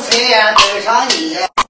虽然源得上你。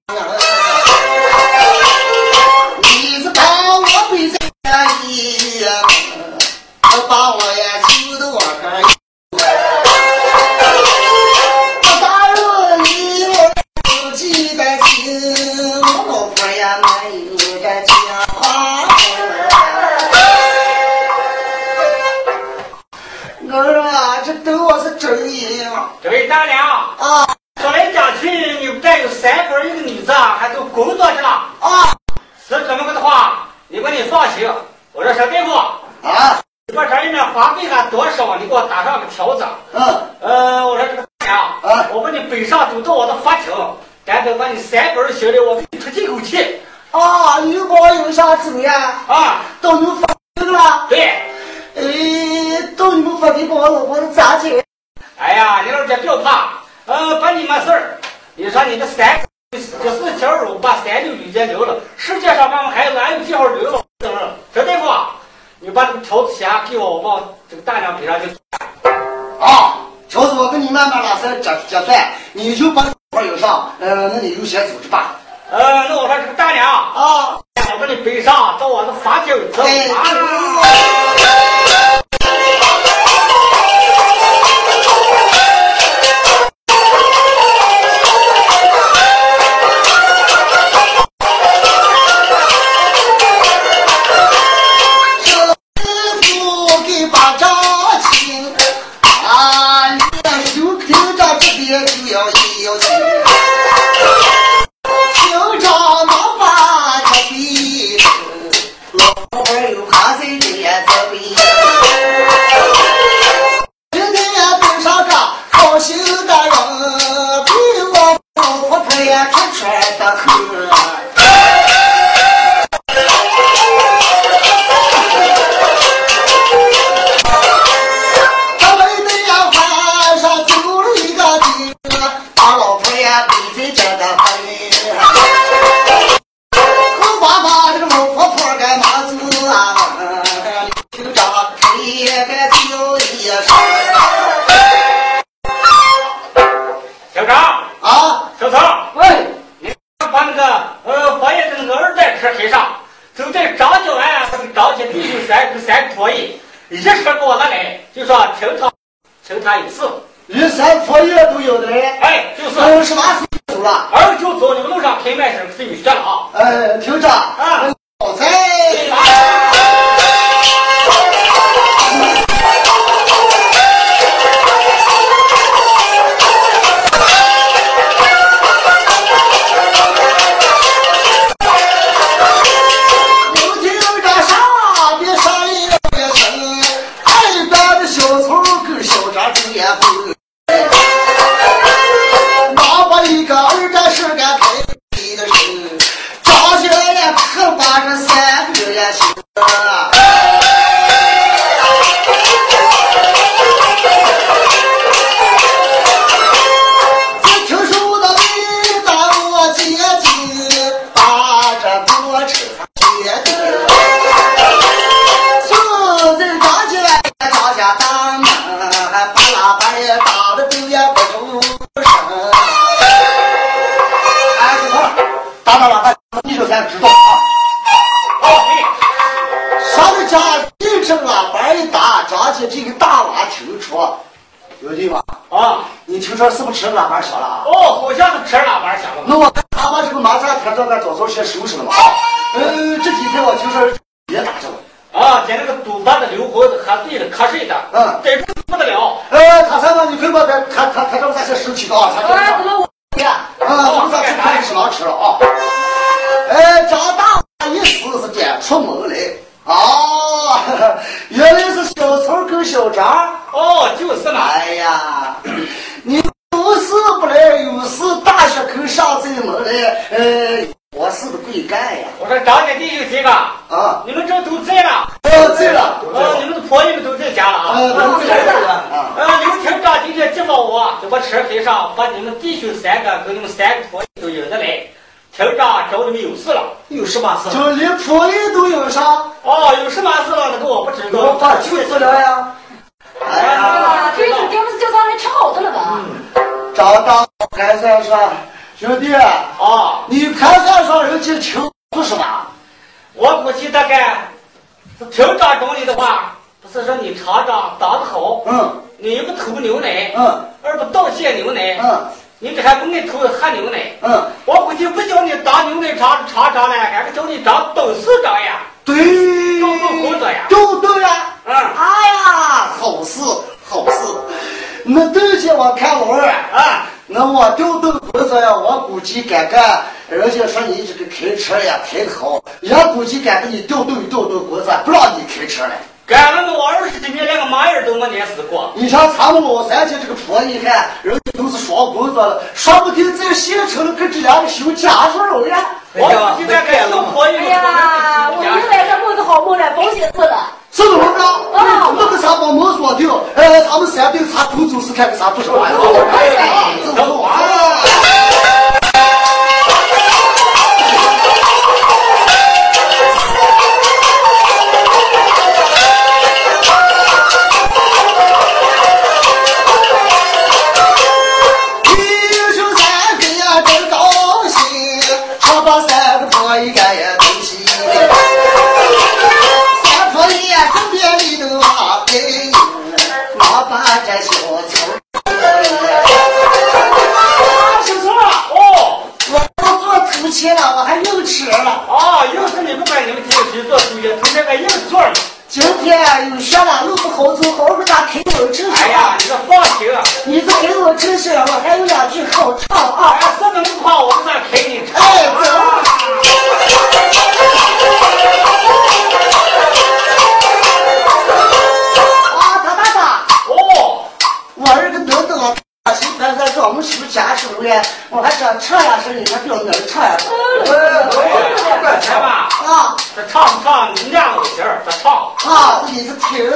听说是不是吃腊八香了？哦，好像是吃腊八香了。那我他把这个马扎天照俺早早先收拾了嘛。嗯，这几天我听说也打着了。啊，见那个赌博的刘猴子喝醉了瞌睡的，嗯，真是不得了。呃，他三个你快把他他他他这咱先收起的啊，哎，怎么我呀？啊，我们咱去看是狼吃了啊。哎，张大一次是点出门来啊，原来是小曹跟小张。哦，就是嘛。哎呀，你有事不来，有事大学口上这门来，呃，我是的贵干呀。我说张家弟兄几个，啊，你们这都在了。哦，在了，啊，你们的婆姨们都在家了啊。啊，都在了啊。呃，刘厅长今天接报我，在我车开上把你们弟兄三个跟你们三个婆姨都引着来。厅长找你们有事了。有什么事？就连婆姨都有啥？哦，有什么事了？那个我不知道。我把酒死了呀！哎呀，啊，这是给我们叫咱来吃好的了吧？张大盘算说，兄弟，啊，你盘算说人家请不是吧？我估计大概是厅长找你的话，不是说你厂长当得好，嗯你不偷牛奶，嗯而不倒泻牛奶，嗯你这还不爱偷喝牛奶。嗯，我估计不叫你当牛奶厂厂长了，还是叫你当董事长我看老二啊，那我调动工作呀，我估计干干，人家说你这个开车呀开的好，也估计敢给你调动调动工作，不让你开车了。干了我二十几年，连个马眼都没碾死过。你像咱们老三家这个婆，你看人家都是双工作了，说不定在县城里跟这两个修家属了呀。我估计该干小婆姨哎呀，我又来这梦个好梦了，保险死了。是不是啊？啊那个啥把门锁定，呃，咱们三对查偷走是看个啥不是玩意儿？走走啊！弟了，我还硬吃了。啊，要是你不把你们进去做手艺，头天个硬座了。今天有学了，路不好走，好不咋开我吃哎呀，你这放心，你这给我吃吃，我还有两句好唱啊！哎，这能夸我不咋开你唱。哎，走。我们修家属嘞？我还想唱呀，是你看表哪儿唱呀？快来吧，啊这唱不唱你两个劲儿，这唱。啊，你是听。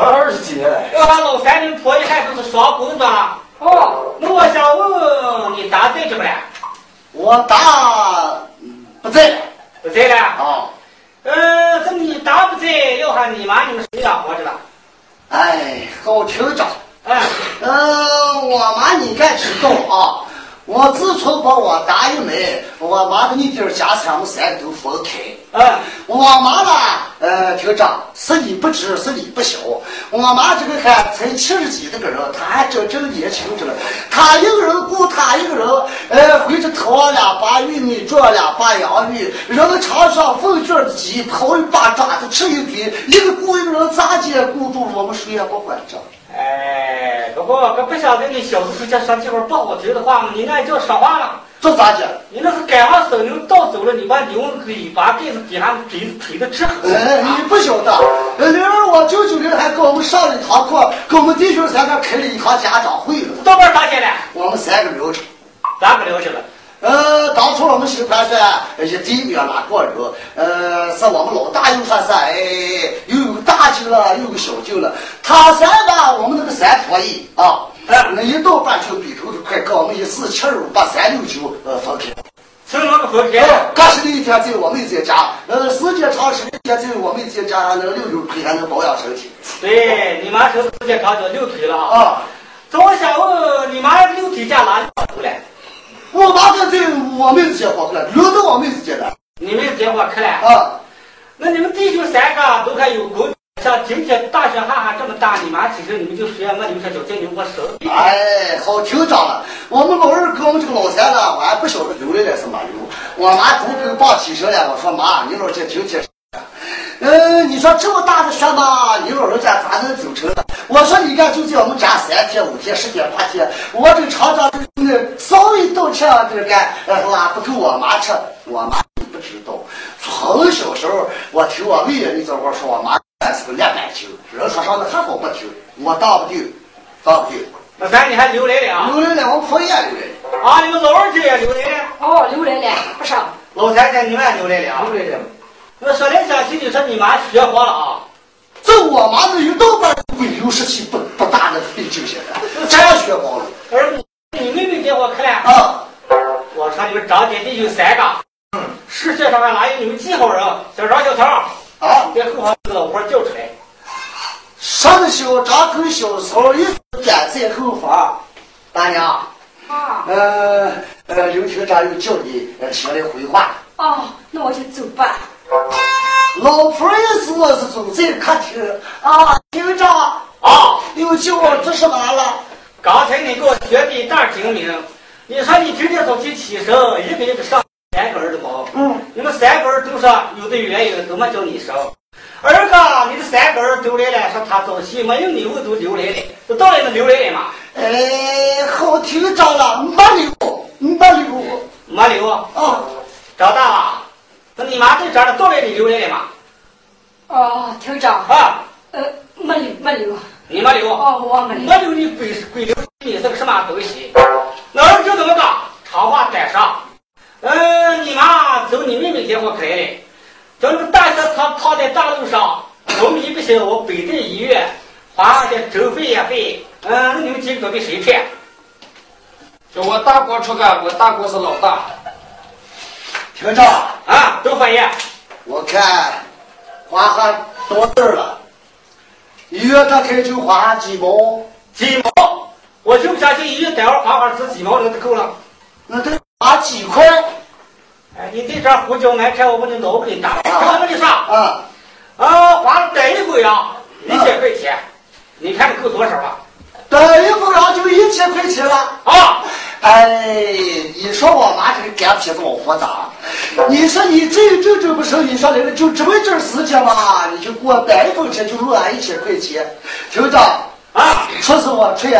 二十几年了。要俺老三你们婆姨还都是双工作了，哦，那我想问你打在这不嘞？我打嗯不在了不在了。啊。呃，这你打不在，要喊你妈你们谁养活着了？哎，好听着。嗯，呃，我妈你该知道啊，我自从把我打一没，我妈的你弟儿家产我们三个都分开。嗯，我妈呢，呃，厅长是你不知，是你不晓。我妈这个还才七十几的个人，她还真正年轻着呢。她一个人雇她一个人，呃，回着掏两把玉米，做两把洋芋，人场上凤卷的鸡，刨一把渣子吃一嘴，一个雇一个人咋接雇住了，我们谁也不管着。哎，不过可不晓得你小子说这会儿不好听的话嘛，你那叫说话了。这咋讲？你那是赶上生牛倒走了，你把牛尾巴盖子底下腿腿的直狠。哎，你不晓得，呃，灵儿我舅舅灵还给我们上了一堂课，给我们弟兄三个开了一堂家长会了。到这儿打起来，我们三个聊着。咋不了解了？呃，当初我们新盘算一地没有哪个人，呃，是我们老大又说是哎，又有个大舅了，又有个小舅了。他三吧，我们那个三婆姨啊，那一到半球比头就快跟我们一四七二五八三六九呃分开。从那个分开。哎，刚是那一天在我妹在家，呃，时间长时间在我妹在家，那个六六腿还能保养身体对，你妈是时间长就六腿了啊。啊。这我想问，你妈六腿家哪里跑出来？我妈在在我妹子家跑出来，溜到我妹子家了你们电话开了？啊。那你们弟兄三个都还有狗，像今天大雪哈哈这么大，你妈其实你们就说没留下脚在你我手里。哎，好听着了。我们老二跟我们这个老三呢，我还不晓得流来了什么流。我妈猪狗棒起身了，我说妈，你老这听听。嗯，你说这么大的雪嘛，你老人家咋能走成呢？我说你看，就在我们家三天五天十天八天，我这厂长那稍微倒吃这个，呃，拉不够我妈吃，我妈你不知道。从小时候，我听我妹妹那阵话说，我妈是个两板筋，人说上的还好不听，我当不定，当不定。那咱你还留来了啊？留来了，我婆也留来了。啊，你们老二姐也留来了，哦，留来了，不是。老三家你们也留来了留来了。那说来想去，你说你妈学活了啊？这我妈那一到班鬼流时期不不大的费劲些的，真学好了而你你妹妹电话开了，啊！我说你们张姐弟有三个，嗯世界上还哪有你们几号人？小张、小曹，啊，在后行这个老婆叫出来。上小张跟小曹一赶在后方，大娘，啊，呃呃，刘厅长又叫你呃起来回话。哦，那我就走吧。老婆也是我是走在客厅啊，厅长啊，又叫我做什么了？刚才你给我学的大精明，你说你今天早起起身，一个一个上三个儿的包，嗯，你们三个儿都说有的原因都没叫你生。二哥，你的三个儿都来了，说他早起没有礼物都留来了，都到底能留来了吗？哎，好厅长了，没留，没留没留。啊。长大了，那你妈在这儿的到底你留来了吗？哦，厅长，啊，呃，没留，没留。你没留。哦，我没留。没留你鬼鬼留你是个什么东西？那儿就这么个，长话短说。嗯，你妈走你妹妹给我开来了，叫那个大车躺躺在大路上，昏迷不行，我北在医院，花的周费也费。嗯，那你们几个都给谁骗？就我大哥出干，我大哥是老大。厅长，啊，都发言。我看花还到这儿了，一月他开就花几毛，几毛？我就不相信一月待会儿花花值几毛那就够了。那得花几块哎，你这张胡椒蛮开，我把你脑给你打了。我跟你说，啊？啊，花了带一回啊，一千块钱，你看你够多少了？等一不然就一千块钱了。啊，哎，你说我妈这个干皮子往活咋？你说你这这这不生意上来了，就这么一点时间嘛，你就给我带一分钱就落俺一千块钱，听着啊，说是我吹，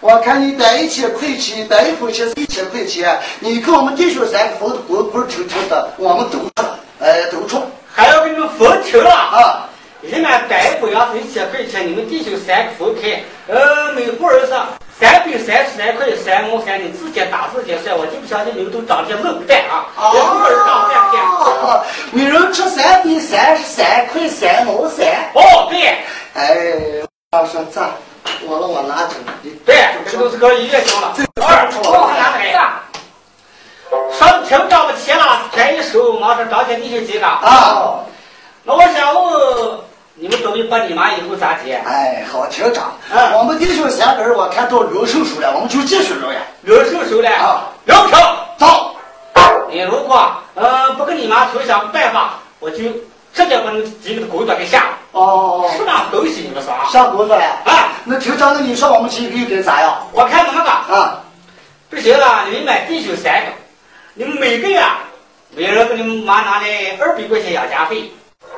我看你带一千块钱，带一分钱是一千块钱，你跟我们弟兄三个分的滚滚挺挺的，我们都出了，哎，都出还要给你们分清了。啊。人家带回要是一千块钱，你们弟兄三个分开，呃，每户人是三百三十三块三毛三，你自己打自己算，我就不相信你们都长这愣蛋啊！每户人长三块。哦，每人吃三百三十三块三毛三。哦，对，哎，我说这，我脱了，我拿着。对，这都是个医院行了。二，我看哪来？上厅长的钱了，天一收，马上张家弟兄几个。啊，那我想问，你们准备把你妈以后咋接？哎，好厅长，嗯我们弟兄三个人我看到留手手了，我们就继续留呀。留收收了啊，留手。走，你如果呃不跟你妈头想办法，我就直接把你们几个的工作给下了。哦，什么东西你们说啊？下工作了。啊，那厅长，那你说我们几个应该咋样？我看怎么个？啊，不行了，你们买弟兄三个，你们每个月每人给你们妈拿来二百块钱养家费，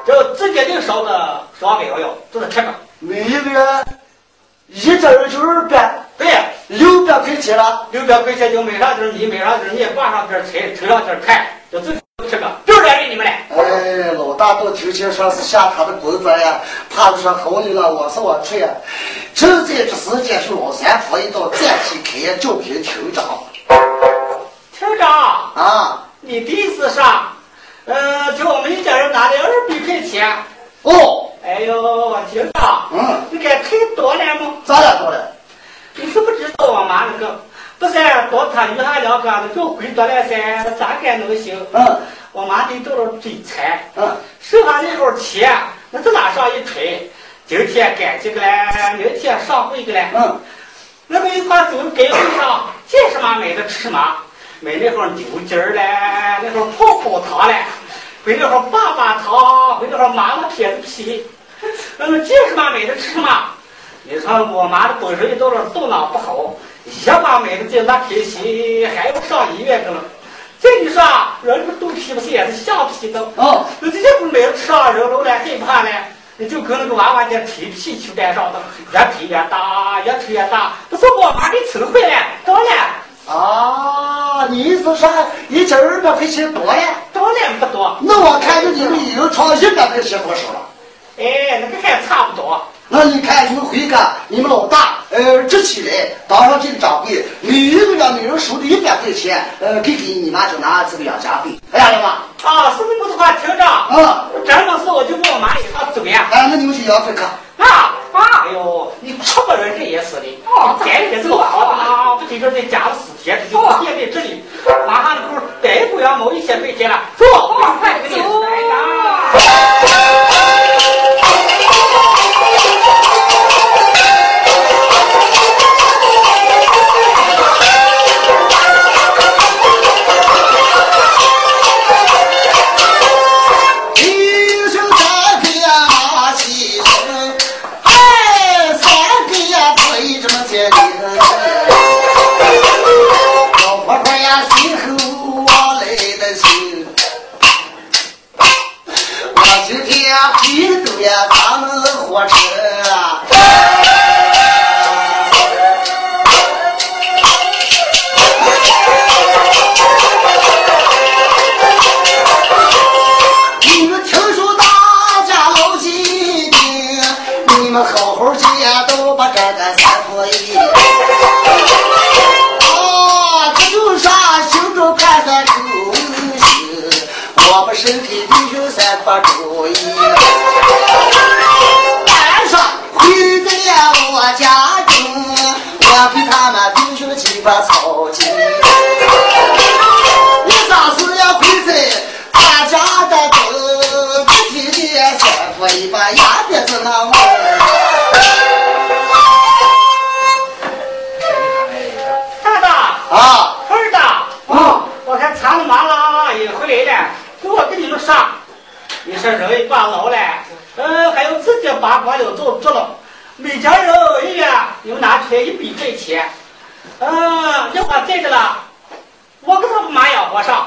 这直接就烧的双百幺幺，就是这个。每一个月一个人就二百，对呀，六百块钱了。六百块钱就买上点米，买上点面，挂上点菜，抽上点菜，就这吃个，就是给你们了。哎，老大到庭前说是下他的工作呀，怕是说好你了，我是我去呀。正在这时间，是老三婆一到暂替开业招聘厅长厅长，啊。你的意思是，呃，叫我们一家人拿来二百块钱。哦，哎呦，厅长，嗯，你该太多了吗？咋了多了？你是不知道我妈那个，不是多他余下两个那叫回多了噻，那咋该能行？嗯我妈得到了嘴馋，嗯，剩下那口儿钱，那是哪上一吹？今天干这个嘞，明天上会个嘞。嗯，那个一块走街会上，见什么买的吃什么，买那号牛筋儿嘞，那号泡泡糖嘞，回那会儿粑粑糖，回那会儿麻辣片子皮，那么见什么买的吃什么。你说我妈的本身也到了肚囊不好，一把买的这那开心，还要上医院去了。再你说，人这个肚皮不是也是橡皮的？哦，那这些不买了吃啊，人老了害怕呢，你就跟那个娃娃家吹皮球带上的，越吹越大，越吹越大，不是我妈给撑坏了，当然，啊，你意思说一千二百块钱多了？当然不多，那我看着你们一人唱一百块钱多少了？哎，那个还差不多。那你看你们回家，你们老大呃支起来当上这个掌柜，每一个月每人手里一百块钱，呃给给你妈就拿这个养家费，哎呀妈，啊，是那么的话，听着，啊，真的是我就问我妈一趟走呀。哎，那你们去养费看。啊啊！哎呦，你出个人这也是的，哦咱也是好的啊！不听说在家了四天，这就也没这里，马上那会儿逮不要某一些费钱了，走，快给你走咱们火车你们听说大家牢记的你们好好记呀都把这个三合一啊这就是说心中盘算出行我们身体力行三不注意把草鸡。你啥时要跪在大家的头，具体的三婆一把牙边子那么。大大，啊二大，啊！我看长了麻了也回来了，给我跟你们说，你说人一把老了，嗯，还有自己了做做了，每家人一月你们拿出来一百块钱，呃，要把这个了，我给他们妈养活上，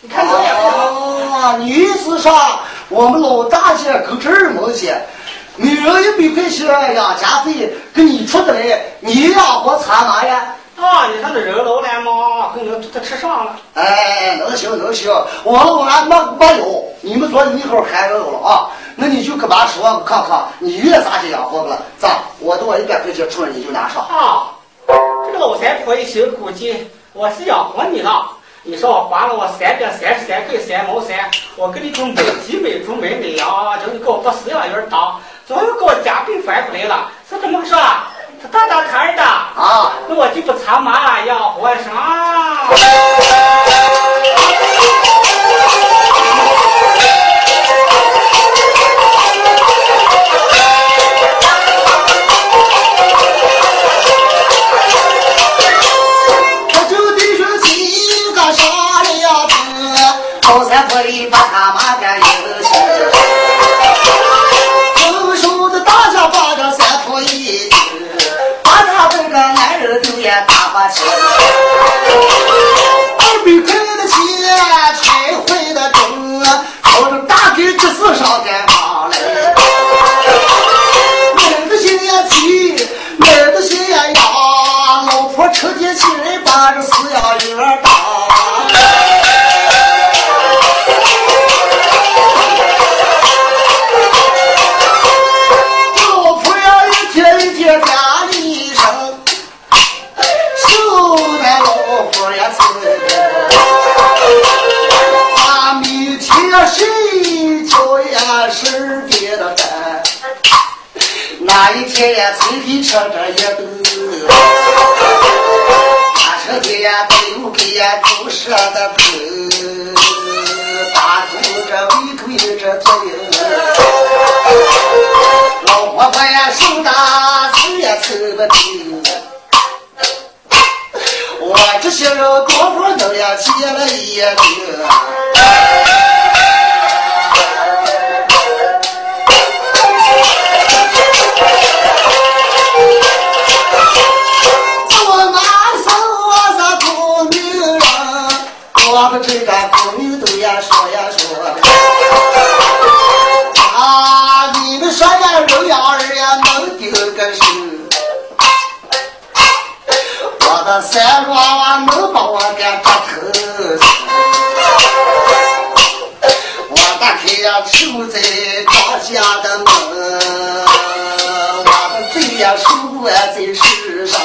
你看我也不好。啊，你意思上我们老大姐跟这儿毛钱，每人一百块钱养家费给你出的来，你养活咱妈呀？啊，你看这人老了嘛，跟我他吃上了。哎，能行能行，我我俺没没有，你们昨天一会儿还有了啊？那你就给妈说，我看看你越咋去养活不了？咋？我多一百块钱出来你就拿上。啊，这个老财婆一心估计我是养活你了你说我花了我三百三十三块三毛三我给你种美鸡美猪美美羊叫你给我把饲养员当最后给我家病翻出来了是怎么个事啊？他打打他的。啊。那我就不查嘛养活啥？给这是啥的？嘴里吃着一顿，俺兄弟呀都有呀不舍得吃，打猪这微亏这嘴，老婆婆呀手打腿呀踢不紧，我这些人多少都呀接了一顿。个这个姑娘都呀说呀说，啊，你们说呀人呀人呀能顶个心，我的三娃娃能把我给扎头我打开呀守在张家的门，我的嘴呀说不完嘴事上。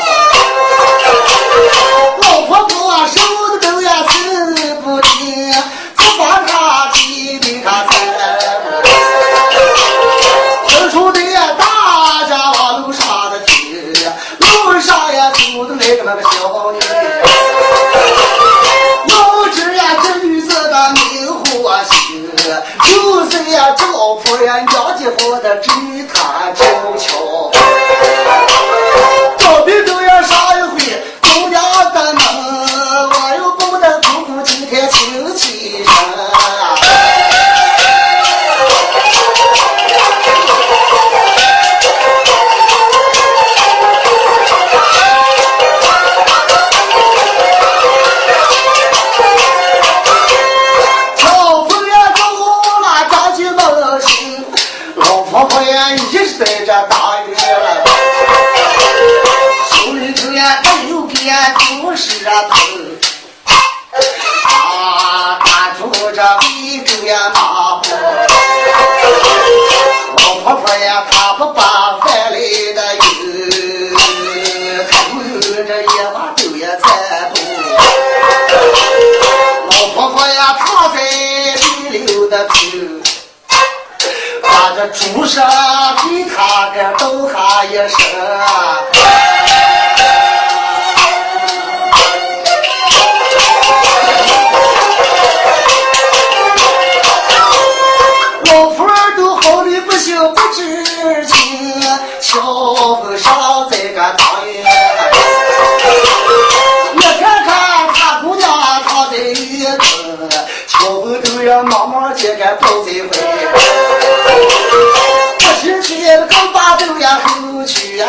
走呀，后去呀，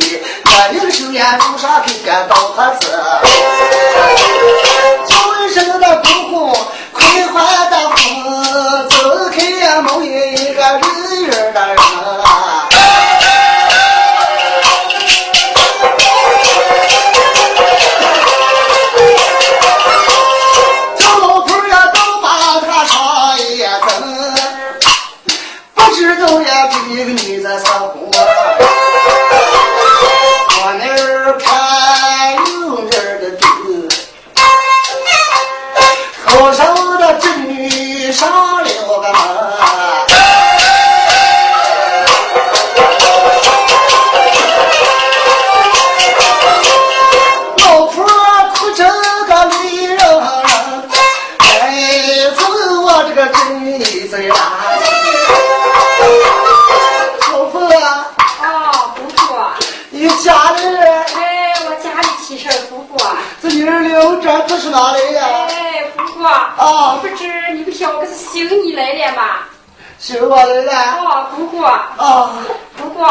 去，把牛手呀，路上给敢当子。行你来点吧。媳妇来了。哦，姑姑，啊，姑姑，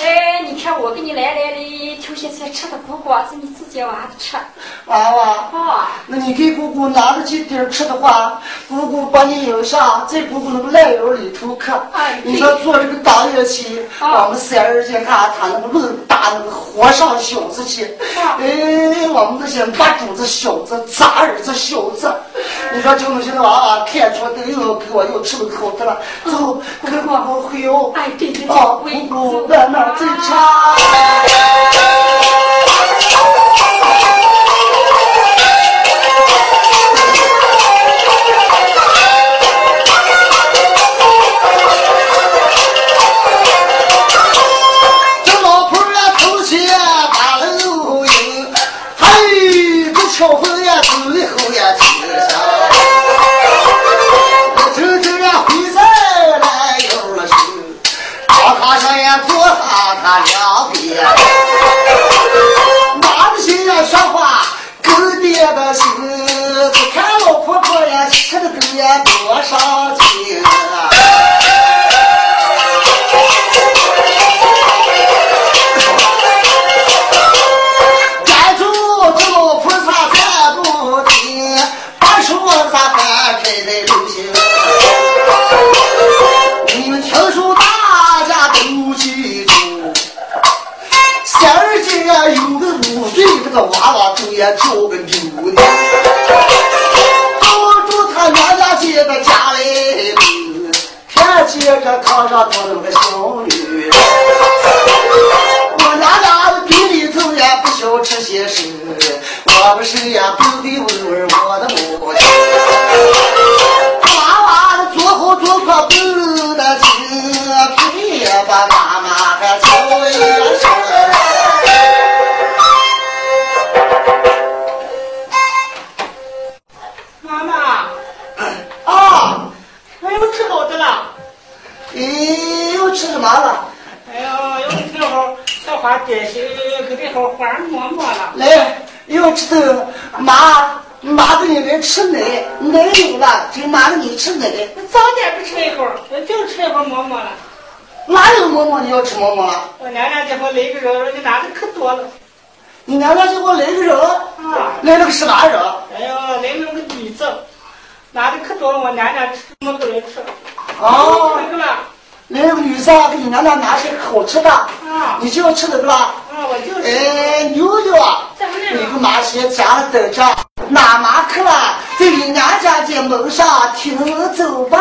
哎，你看我给你来来的，挑些些吃的，姑姑是你自己娃的吃。娃娃。哦，那你给姑姑拿着几点吃的话，姑姑把你留下，在姑姑那个烂窑里头可。哎你说做这个大乐器，啊我们三儿姐看他那个路打那个和尚小子去，啊哎，我们这些八主子小子、杂儿子小子，你说就那些娃娃看出都又给我又吃了口的了，走，跟姑姑回哟。哎，对对对，啊，我姑姑在那儿在好花馍馍了。来，要吃的妈，妈给你来吃奶，奶有了，就妈给你吃奶。早点不吃一会儿，就吃一会儿馍馍了。哪有馍馍你要吃馍馍了？我娘娘给我来个人，你拿的可多了。你娘娘给我来个人，啊，来了个什么人？哎呦，来了个女子，拿的可多了，我娘娘吃么都来吃。哦那个了，来了个女生给你娘娘拿些好吃的，啊你就要吃那个啦。啊，我就是。哎，牛牛啊，你了？个妈先家里等着，哪妈去了，在你娘家的门上听走吧。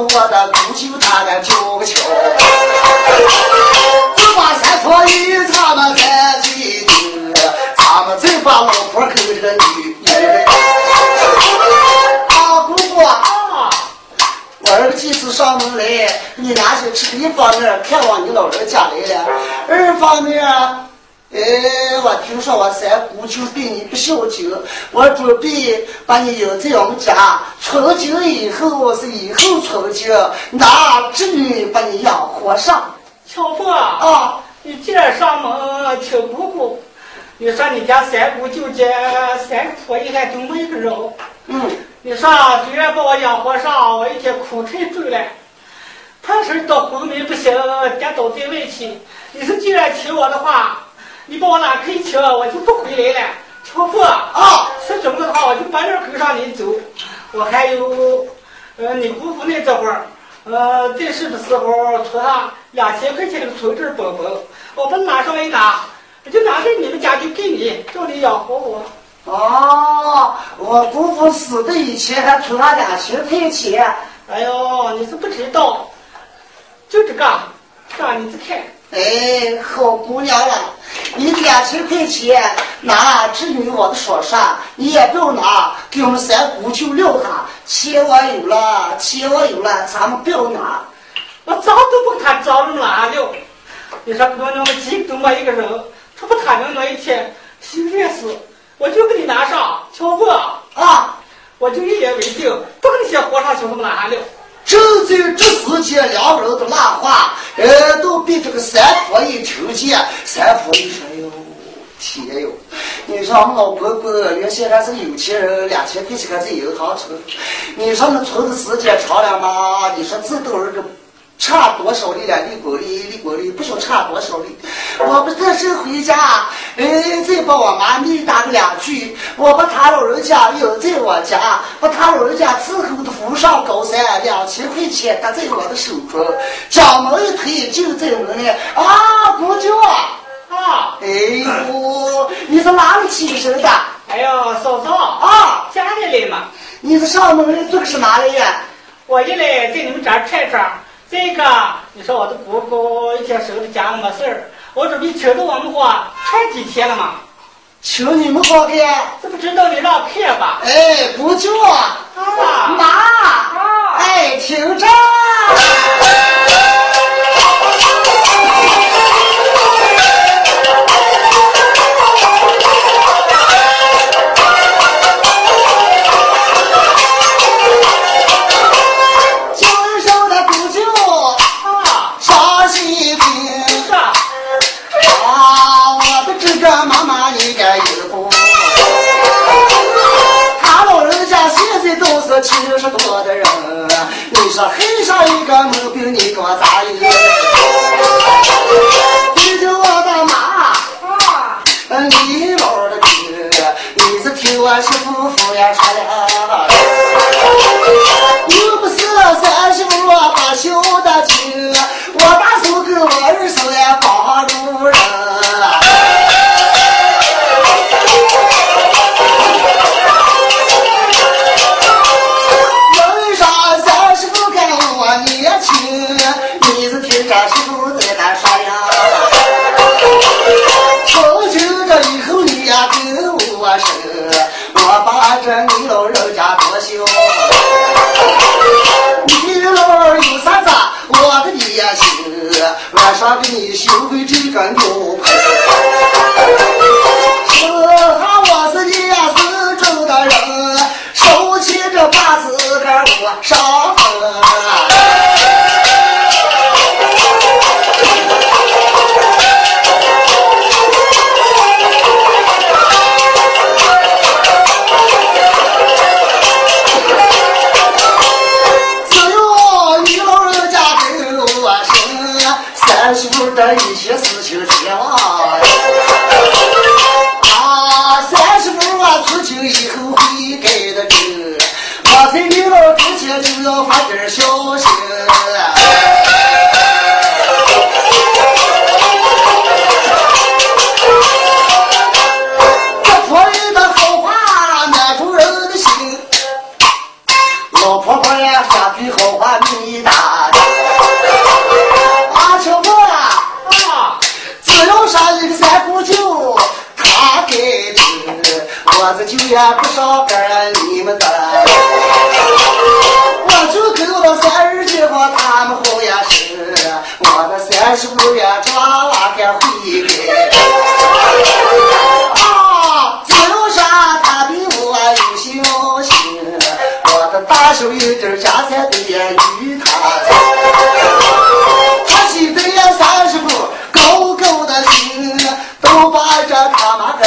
我的姑舅他的叫个巧。只把三婆一他们在记住，他们再把老婆口这个女女。啊，姑姑啊。我儿子几次上门来，你俩是吃一方面看望你老人家来了，二方面，哎，我听说我三姑就对你不孝敬，我准备把你迎在我们家，从今以后是以后从今，拿侄女把你养活上巧凤啊，啊！你既然上门请姑姑，你说你家三姑就这三个婆姨还就没个人。嗯，你说虽然把我养活上，我一天苦太重了，怕是到昏迷不醒，跌倒在外去。你说既然请我的话，你把我哪可以请，我就不回来了。巧妇啊，啊，是这么的话，我就把这跟上你走。我还有，呃，你姑父那这会儿，呃，在世的时候出他两千块钱的存折本本，我把拿上一拿，我就拿给你们家就给你，叫你养活我。哦，我姑父死的以前还存他两千块钱。哎呦，你是不知道，就这个，让你去看。哎，好姑娘啊，你两千块钱拿至于我的手上，你也不要拿，给我们三姑舅撂下。钱我有了，钱我有了，咱们不要拿。我早都把他找着哪了。你说姑娘们几个都没一个人，除了他们那一天心愿死，我就给你拿上，瞧不？啊，我就一言为定，不跟那些和尚兄弟们拿了。正在这时间，两个人的拉话，呃，都被这个三婆一听见。三婆一说：“哟，天哟！你说我们老伯伯原先还是有钱人，两千块钱还在银行存。你说那存的时间长了吗？你说这都是个。”差多少里了？李国立，李国立，不晓差多少里。我不这是回家，哎，再把我妈咪打个两句。我把他老人家又在我家，把他老人家伺候的扶上高山，两千块钱搭在我的手中。将门一推，就在门内。啊，姑舅啊！啊！哎呦，你是哪里起身的？哎呦，嫂嫂啊，家里来嘛？你是上门来做个是哪里呀？我一来在你们这儿串串。这个，你说我的姑姑一天守在家里没事儿，我准备请着我们花太几天了嘛？请你们花干？这不知道你让骗吧？哎，不叫啊，妈，啊，哎，听着。七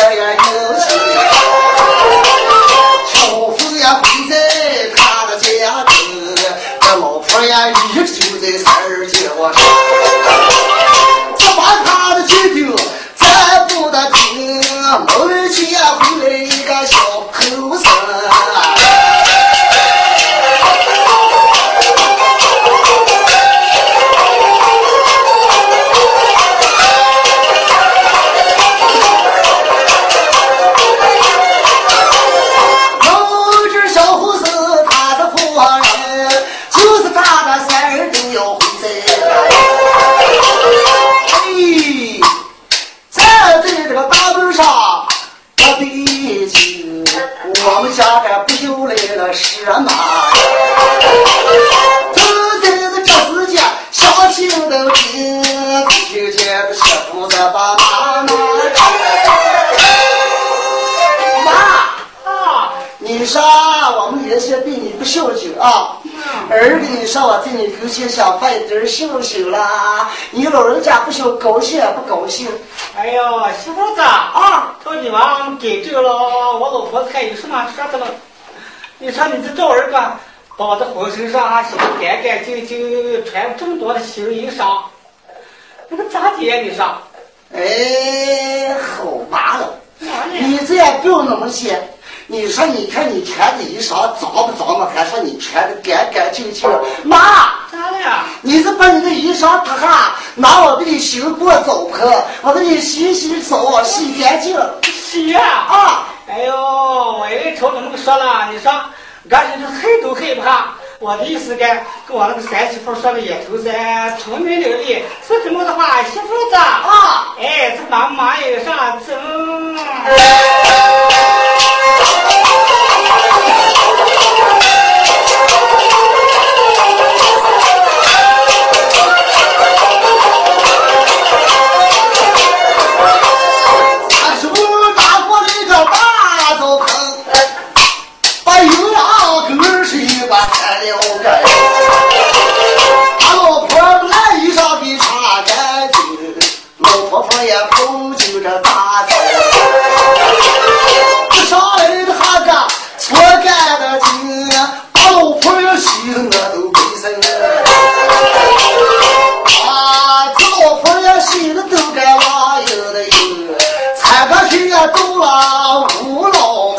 他妈个呀你头前想快点秀秀啦，你老人家不想高兴不高兴哎呦，媳妇子，啊？头地方给这个了，我老婆子还有什么说的了？你说你这赵二哥，把我的浑身上啊洗得干干净净，穿这么多的新衣裳，那个咋的呀？你说？哎，好麻了。你这也不用那么些。你说，你看你穿的衣裳脏不脏嘛？还说你穿的干干净净。妈，咋了呀？你是把你的衣裳脱下，拿我给你洗过澡盆，我给你洗洗澡，洗干净洗呀！啊！哎呦，我也瞅怎么说了？你说，俺是害都害怕。我的意思该跟我那个三媳妇说个也头噻，聪明伶俐，说什么的话，媳妇子啊，哎，这妈妈有啥整？也到了五老门。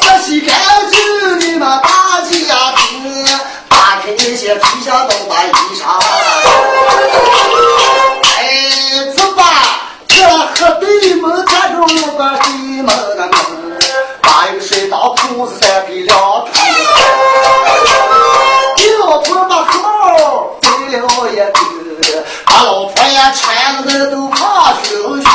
这洗干净你们大家庭，打开那些皮箱都把衣裳。哎，这把这河对门看中有个对门的门，把一个水当铺子在老婆也穿的都怕羞羞。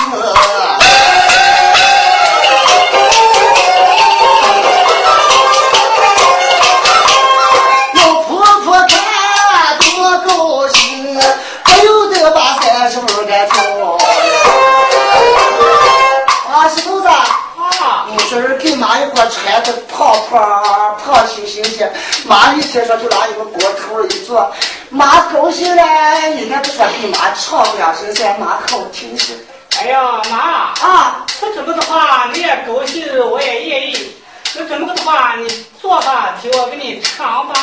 老婆婆看多高兴，不由得把三媳妇给挑。拿一块穿的胖胖胖星星的，妈一天说就拿一个锅头一坐，妈高兴了，你那不说给妈唱两声噻，妈好听些哎呀，妈，啊。是这么的话，你也高兴，我也愿意。那这么个的话，你坐吧，听我给你唱吧。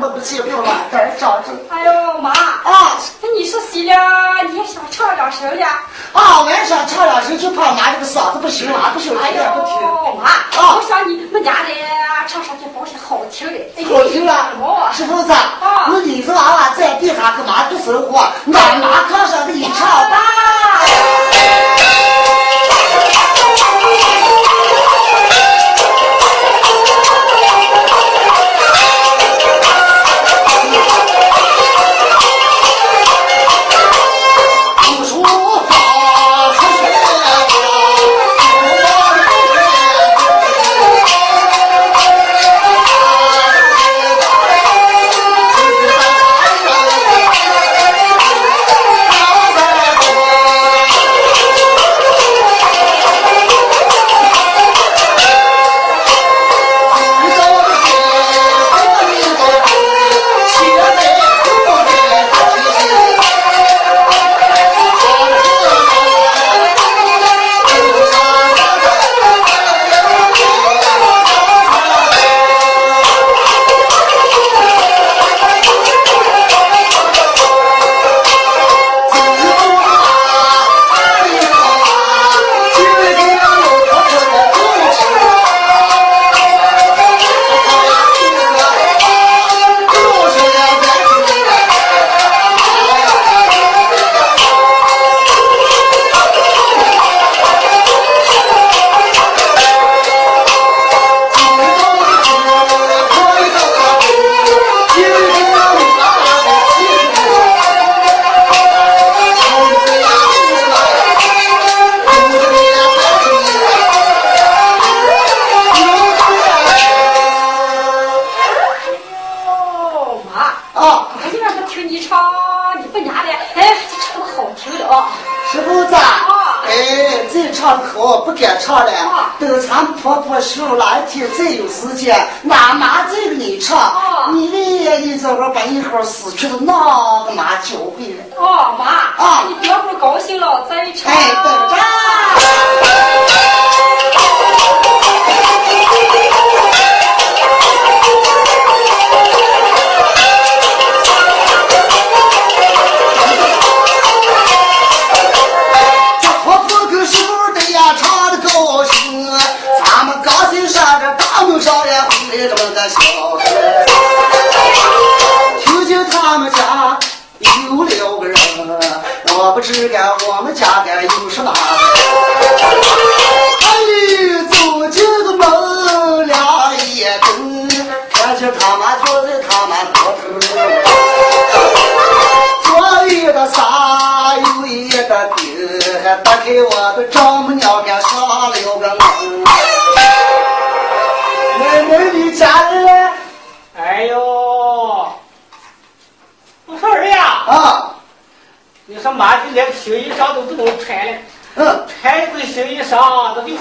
我不借不用了。哪一天再有时间，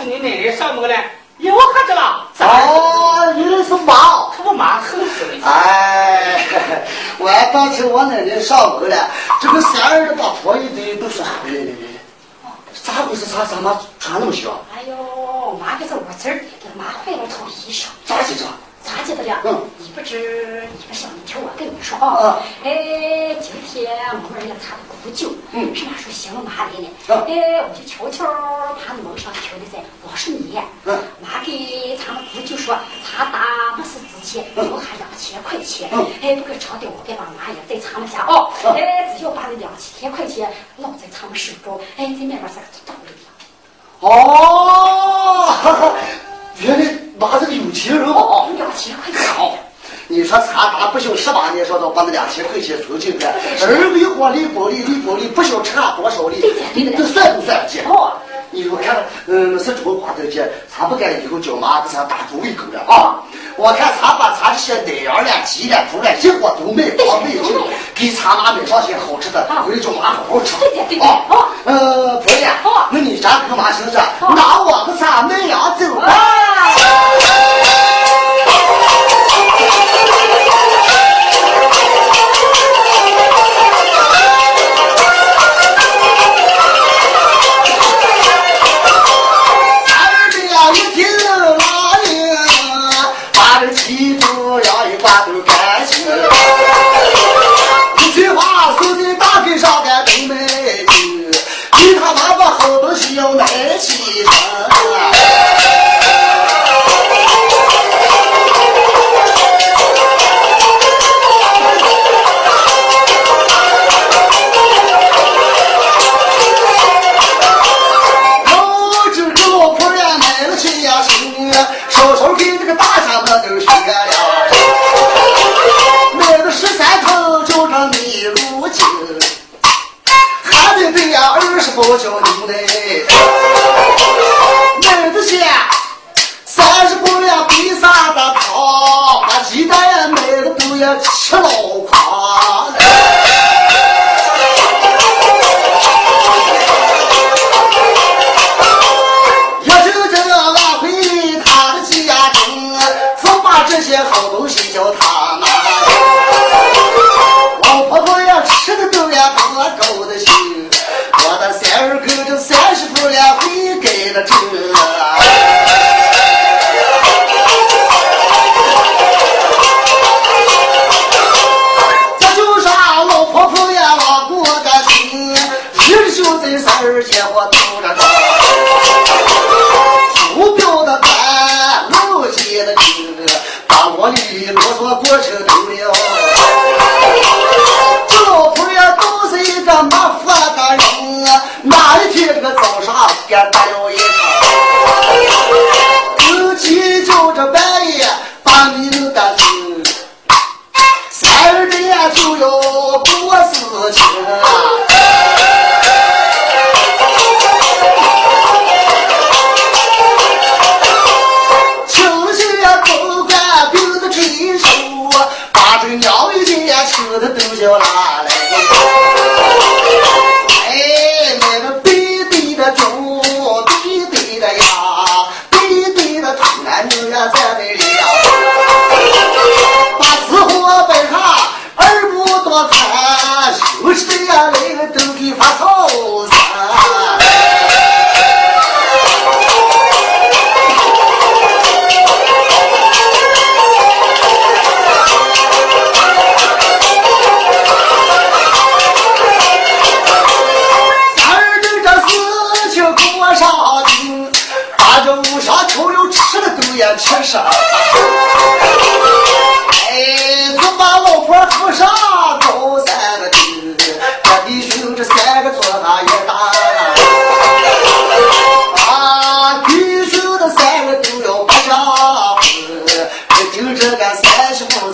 是你奶奶上么个嘞？哟，还知道？咋？哦，原来是妈。可不妈横死了。哎，我还当成我奶奶上门了，这个三儿的把婆一堆都说回来了。咋回事？咋咋妈穿那么小？哎呦，妈就是我侄儿给妈换了套衣裳。咋去着？咋记得了？嗯你不知你不想，你听我跟你说啊。哎，今天我们人家查的古旧，嗯是哪说姓马的呢？嗯哎，我就悄悄把门上听的在，我是你。嗯妈给咱们姑就说，他打没事之前嗯留下两千块钱。嗯哎，不过长的，我给把妈也在咱们家哦。嗯哎，只要把那两千块钱落在咱们手中，哎，在那边咱就到了。哦，原来拿这个有钱人啊！两千块好钱。，你说咱打不行十八年说到把那两千块钱存进来，儿为活利薄利，利薄利不晓差多少利，对的对的这算都算不见。哦，你说看，嗯，是中花的钱，咱不敢以后叫妈给咱打主意狗了啊！我看咱把咱这些奶羊了、鸡了、猪了，一锅都卖光卖净，给咱妈买上些好吃的，回来叫妈好好吃。啊哦，呃，婆娘，那你家干嘛行着？拿我们仨卖羊走吧。好脚扭来妹的些三十姑娘鼻子的汤把鸡蛋啊买的都要吃老康一阵阵的拉回他的家中只把这些好东西叫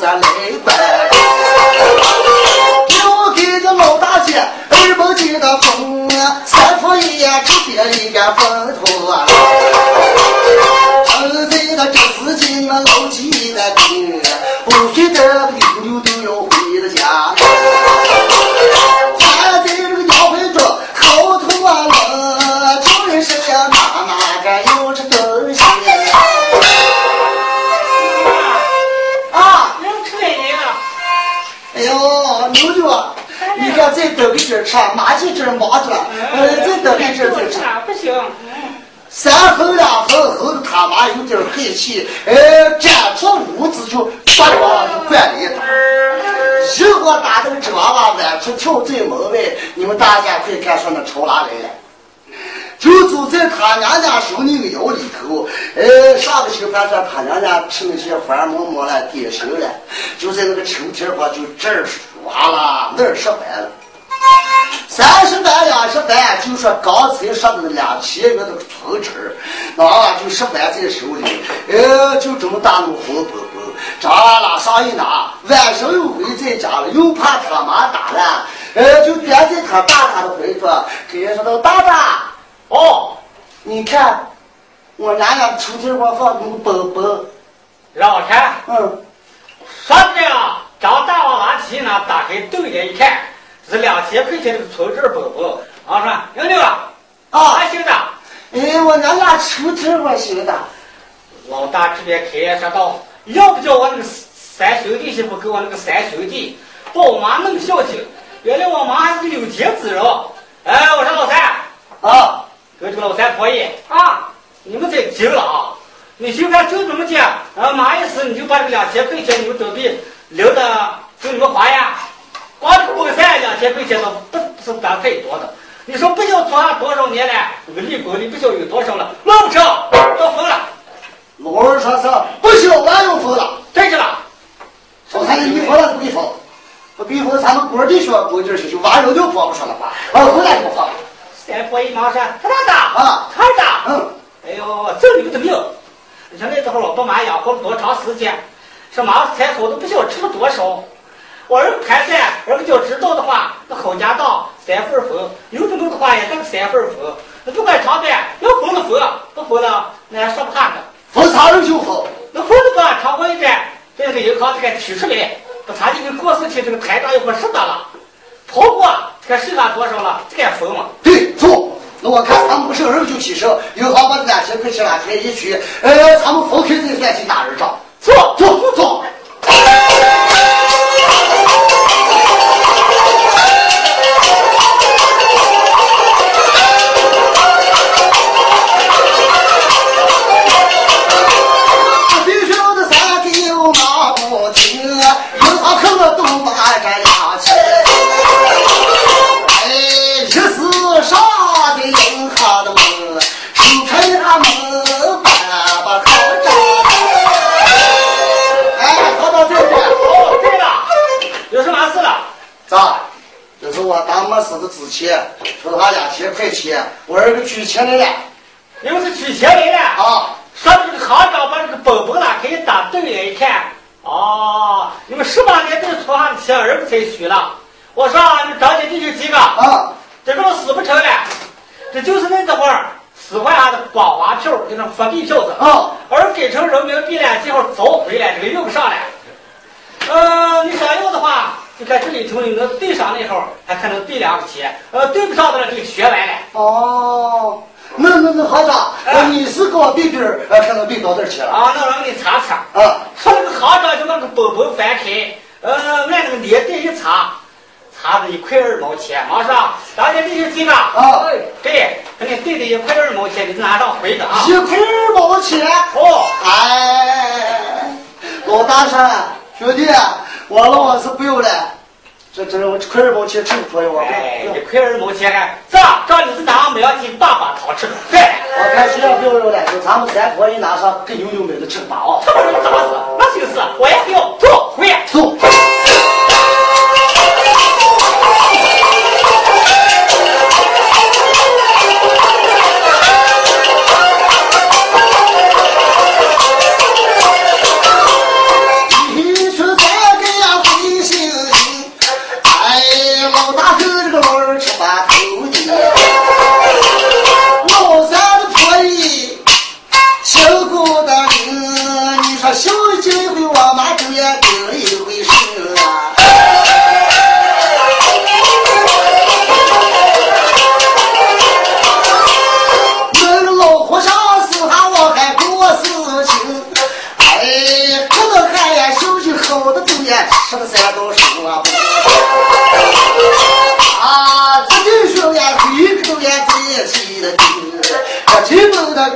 咱来办。留给这老大姐二百斤的风啊，三夫一呀只别一个风头啊。儿子那这四斤那老几再等一阵吃，马进这儿忙着了，呃，再等一阵再吃。不行。三分两分，后头他妈有点黑气，呃，站出屋子就把我就灌了一打。一我打那个折娃弯出跳进门外，你们大家快看说那朝哪来了？就走在他娘家手那个窑里头，呃，上个秋饭说他娘家吃那些花馍馍了、点心了，就在那个抽屉上就这儿完了，那儿说白了。三十万两十万，就说刚才说的两千元的存折，那啊就十万在手里，呃，就这么大那个红包包，张拉拉上一拿，晚上又回在家了，又怕他妈打了，呃，就点在他大大的怀中，给人说道：“爸爸，哦，你看我娘娘抽屉我放那个包包，让我看，嗯，说这样，张大王拿起呢，打开兜里一看，是两千块钱的存折本本。啊，说牛牛啊，啊，还行的。哎，我娘娘抽屉上行的，老大这边开言说道：“要不叫我那个三兄弟媳妇给我那个三兄弟把我妈弄孝敬，原来我妈还是个有钱之人。”哎，我说老三，啊，跟这个老三婆姨啊，你们这急了啊！你就看就这么讲，啊，妈意思你就把这个两千块钱你们准备留着给你们花呀，光这个包三两千块钱都不不是咱太多的。你说不晓存多少年了，这个利滚利不晓有多少了，弄不成都疯了，老二说是不行，俺又疯了。对着了。说他你疯了不给疯，不给疯，咱们锅底说锅底去，就完了就说不说了话，完回来就疯。三婆一忙说：“他大大啊，他大，嗯，哎呦，这你们的命！你说那时候老爸妈养活了多长时间，什么菜好都不晓得吃了多少。我儿盘算，儿子要知道的话，那好家当三份分，有这么的话也当三份分。那不管长短，要分了分，不分了那也说不下的。疯啥人就好，那分了吧，长过一点，在这个银行这个取出来，不差这个过事情，这个台账一会儿识得了，跑过这个剩下多少了，这个也分嘛。对，错。那我看咱们不是人就提升，银行把两千块钱拉开一取，呃，咱们分开再算去打人账。错走走狮子值钱，说他俩钱块钱，我儿子取钱来了。你们是取钱来了啊？说这个行长把这个本本拉开打对了一看，哦，你们十八年对出下的钱儿子才取了。我说你张家弟兄几个？啊，这个死不成了，这就是那这会儿四块钱的光华票，就那发币票子。啊，而改成人民币了，今后早回来，这个用不上了。呃，你想要的话，就看这里头你能对上那号，还可能对两个钱；呃，对不上的了，就学完了。哦，那那那行长，呃你是给我对对儿，呃，看能对到这儿去了。啊，那我给你查查。啊，说那个行长就把那个本本翻开，呃，按那个年代一查，查的一块二毛钱。马上，大家弟兄几个？啊，对，给你对的一块二毛钱，你拿上回的啊。一块二毛钱。哦，哎，老大山兄弟，我老我是不用了，这这我块二毛钱挣不出来，我哎，不一块二毛钱还这这你是拿没两斤大把糖吃，对。我看谁要不要了，就咱们三婆一拿上给牛牛买的吃吧啊！他不是咋死？那就是，我也不要走回。走。得一回事啊。那个老和尚是他我还过事情，哎，可能还呀休息好的都也吃了三道书啊。啊，这弟兄呀，每个都也在一起的听，这基本的